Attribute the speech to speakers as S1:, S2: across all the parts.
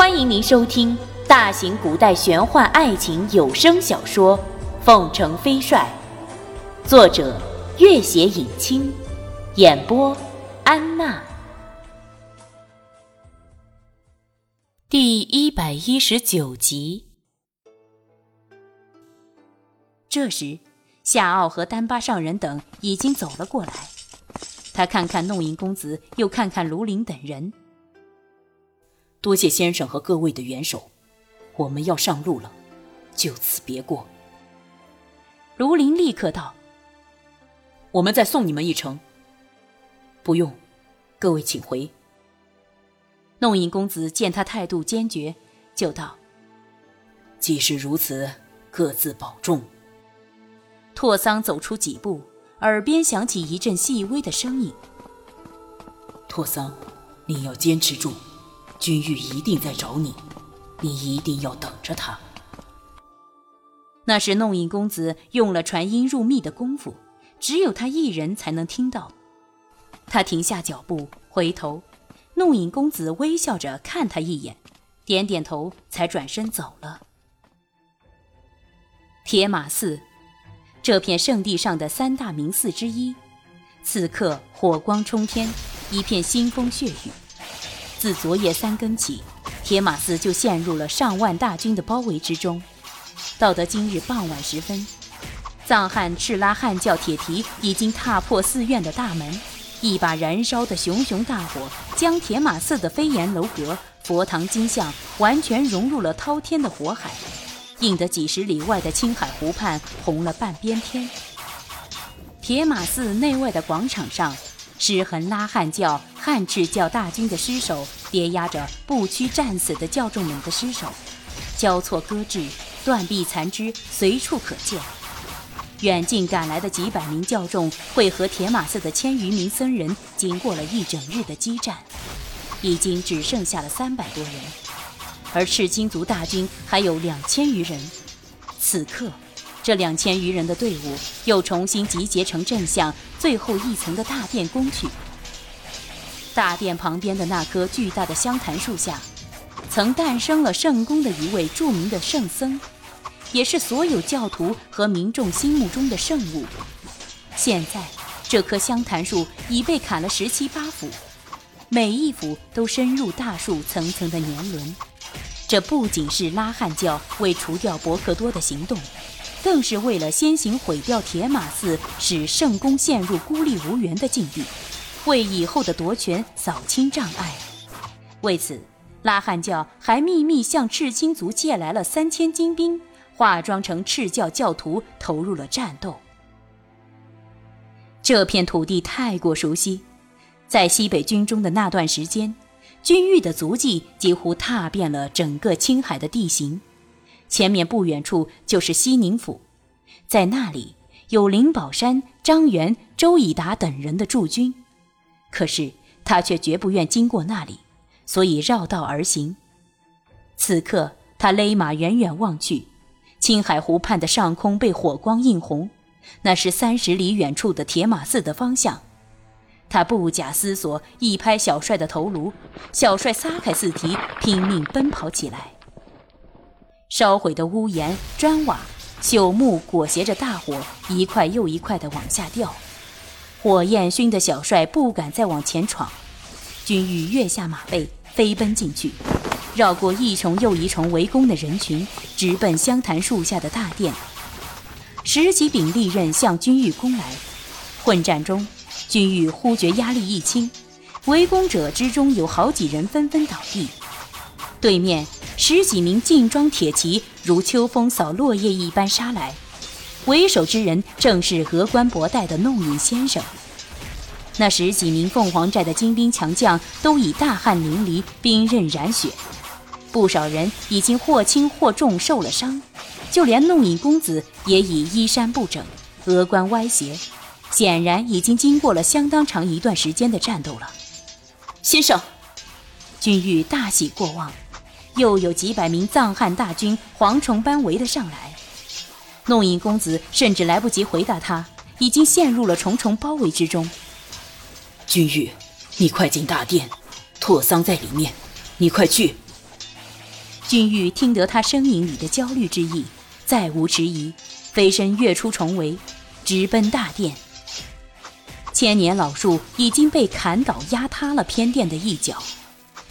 S1: 欢迎您收听大型古代玄幻爱情有声小说《凤城飞帅》，作者：月写影清，演播：安娜。第一百一十九集。这时，夏奥和丹巴上人等已经走了过来。他看看弄影公子，又看看卢林等人。
S2: 多谢先生和各位的援手，我们要上路了，就此别过。
S1: 卢林立刻道：“
S2: 我们再送你们一程。”不用，各位请回。
S1: 弄影公子见他态度坚决，就道：“
S2: 既是如此，各自保重。”
S1: 拓桑走出几步，耳边响起一阵细微的声音：“
S2: 拓桑，你要坚持住。”君玉一定在找你，你一定要等着他。
S1: 那是弄影公子用了传音入密的功夫，只有他一人才能听到。他停下脚步，回头，弄影公子微笑着看他一眼，点点头，才转身走了。铁马寺，这片圣地上的三大名寺之一，此刻火光冲天，一片腥风血雨。自昨夜三更起，铁马寺就陷入了上万大军的包围之中。到得今日傍晚时分，藏汉赤拉汉教铁蹄已经踏破寺院的大门，一把燃烧的熊熊大火将铁马寺的飞檐楼阁、佛堂金像完全融入了滔天的火海，映得几十里外的青海湖畔红了半边天。铁马寺内外的广场上。尸横拉汉教、汉赤教大军的尸首叠压着不屈战死的教众们的尸首，交错搁置，断臂残肢随处可见。远近赶来的几百名教众会和铁马寺的千余名僧人经过了一整日的激战，已经只剩下了三百多人，而赤金族大军还有两千余人。此刻。这两千余人的队伍又重新集结成阵向最后一层的大殿攻去。大殿旁边的那棵巨大的香檀树下，曾诞生了圣宫的一位著名的圣僧，也是所有教徒和民众心目中的圣物。现在，这棵香檀树已被砍了十七八斧，每一斧都深入大树层层的年轮。这不仅是拉汉教为除掉伯克多的行动。更是为了先行毁掉铁马寺，使圣宫陷入孤立无援的境地，为以后的夺权扫清障碍。为此，拉汉教还秘密向赤青族借来了三千精兵，化妆成赤教教徒投入了战斗。这片土地太过熟悉，在西北军中的那段时间，军玉的足迹几乎踏遍了整个青海的地形。前面不远处就是西宁府，在那里有灵宝山、张元、周以达等人的驻军，可是他却绝不愿经过那里，所以绕道而行。此刻他勒马远远望去，青海湖畔的上空被火光映红，那是三十里远处的铁马寺的方向。他不假思索，一拍小帅的头颅，小帅撒开四蹄，拼命奔跑起来。烧毁的屋檐、砖瓦、朽木裹挟着大火，一块又一块地往下掉。火焰熏得小帅不敢再往前闯。君玉跃下马背，飞奔进去，绕过一重又一重围攻的人群，直奔香檀树下的大殿。十几柄利刃向君玉攻来。混战中，君玉忽觉压力一轻，围攻者之中有好几人纷纷倒地。对面。十几名劲装铁骑如秋风扫落叶一般杀来，为首之人正是峨冠博带的弄影先生。那十几名凤凰寨的精兵强将都已大汗淋漓，兵刃染血，不少人已经或轻或重受了伤，就连弄影公子也已衣衫不整，额冠歪斜，显然已经经过了相当长一段时间的战斗了。
S2: 先生，
S1: 君玉大喜过望。又有几百名藏汉大军蝗虫般围了上来，弄影公子甚至来不及回答，他已经陷入了重重包围之中。
S2: 君玉，你快进大殿，拓桑在里面，你快去。
S1: 君玉听得他声音里的焦虑之意，再无迟疑，飞身跃出重围，直奔大殿。千年老树已经被砍倒压塌了偏殿的一角，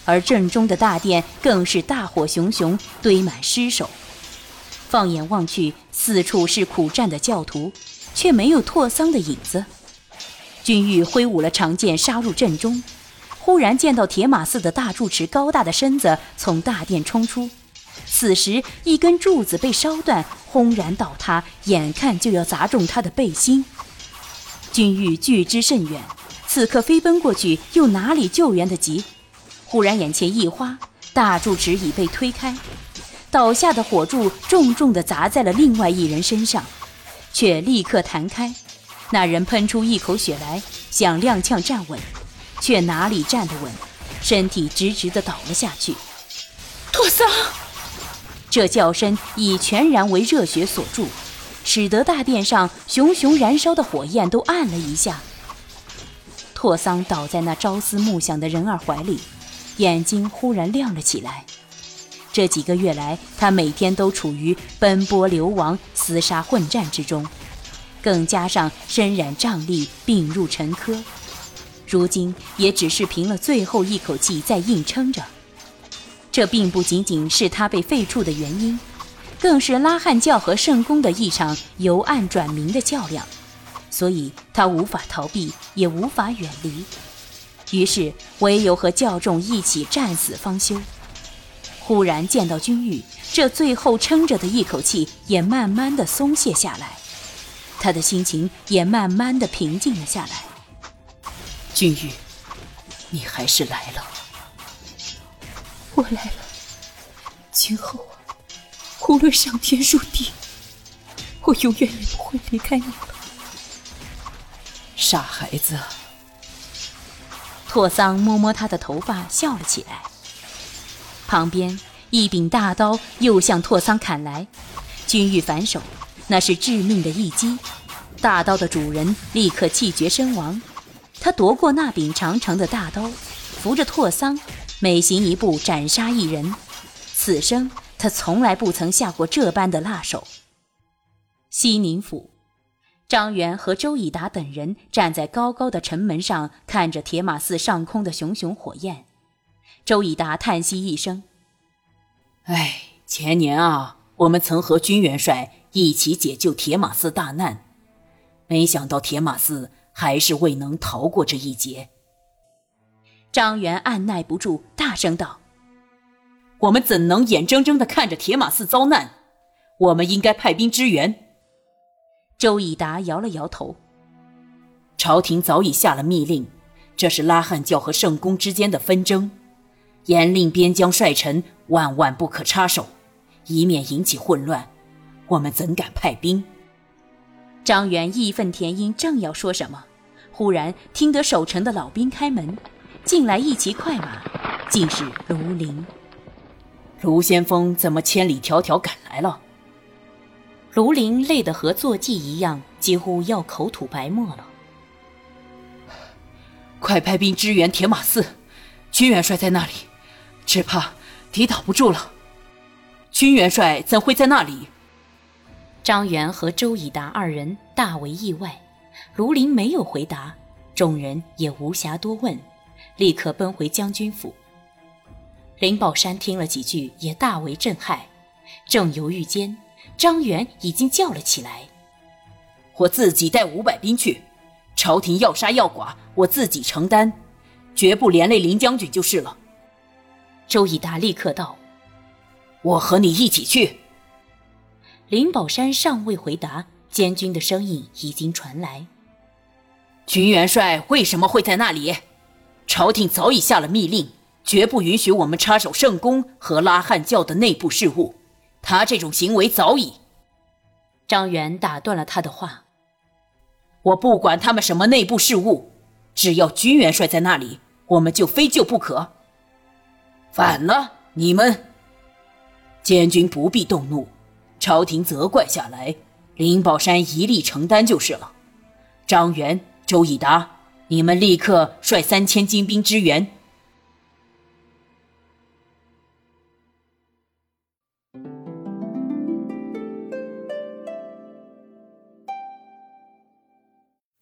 S1: 而正中的大殿更是大火熊熊，堆满尸首。放眼望去，四处是苦战的教徒，却没有拓桑的影子。君玉挥舞了长剑杀入阵中，忽然见到铁马寺的大住持高大的身子从大殿冲出，此时一根柱子被烧断，轰然倒塌，眼看就要砸中他的背心。君玉拒之甚远，此刻飞奔过去，又哪里救援得及？忽然眼前一花，大柱持已被推开。倒下的火柱重重地砸在了另外一人身上，却立刻弹开。那人喷出一口血来，想踉跄站稳，却哪里站得稳，身体直直地倒了下去。
S2: 拓桑！
S1: 这叫声已全然为热血所助，使得大殿上熊熊燃烧的火焰都暗了一下。拓桑倒在那朝思暮想的人儿怀里，眼睛忽然亮了起来。这几个月来，他每天都处于奔波流亡、厮杀混战之中，更加上身染瘴疠，病入沉疴，如今也只是凭了最后一口气在硬撑着。这并不仅仅是他被废黜的原因，更是拉汉教和圣公的一场由暗转明的较量，所以他无法逃避，也无法远离，于是唯有和教众一起战死方休。忽然见到君玉，这最后撑着的一口气也慢慢的松懈下来，他的心情也慢慢的平静了下来。
S2: 君玉，你还是来了。
S3: 我来了。今后啊，无论上天入地，我永远也不会离开你了。
S2: 傻孩子。
S1: 拓桑摸摸他的头发，笑了起来。旁边一柄大刀又向拓桑砍来，君玉反手，那是致命的一击，大刀的主人立刻气绝身亡。他夺过那柄长长的大刀，扶着拓桑，每行一步斩杀一人。此生他从来不曾下过这般的辣手。西宁府，张元和周以达等人站在高高的城门上，看着铁马寺上空的熊熊火焰。周以达叹息一声：“
S2: 哎，前年啊，我们曾和军元帅一起解救铁马寺大难，没想到铁马寺还是未能逃过这一劫。”
S1: 张元按耐不住，大声道：“
S2: 我们怎能眼睁睁地看着铁马寺遭难？我们应该派兵支援。”
S1: 周以达摇了摇头：“
S2: 朝廷早已下了密令，这是拉汉教和圣公之间的纷争。”严令边疆帅臣万万不可插手，以免引起混乱。我们怎敢派兵？
S1: 张元义愤填膺，正要说什么，忽然听得守城的老兵开门，进来一骑快马，竟是卢林。
S2: 卢先锋怎么千里迢迢赶来了？
S1: 卢林累得和坐骑一样，几乎要口吐白沫了。
S2: 快派兵支援铁马寺，军元帅在那里。只怕抵挡不住了。军元帅怎会在那里？
S1: 张元和周以达二人大为意外。卢林没有回答，众人也无暇多问，立刻奔回将军府。林宝山听了几句，也大为震撼。正犹豫间，张元已经叫了起来：“
S2: 我自己带五百兵去，朝廷要杀要剐，我自己承担，绝不连累林将军就是了。”
S1: 周以达立刻道：“
S2: 我和你一起去。”
S1: 林宝山尚未回答，监军的声音已经传来：“
S2: 军元帅为什么会在那里？朝廷早已下了密令，绝不允许我们插手圣宫和拉汉教的内部事务。他这种行为早已……”
S1: 张元打断了他的话：“
S2: 我不管他们什么内部事务，只要军元帅在那里，我们就非救不可。”反了你们。监军不必动怒朝廷责怪下来林宝山一力承担就是了。张元周以达你们立刻率三千精兵支援。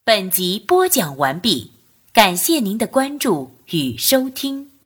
S1: 本集播讲完毕感谢您的关注与收听。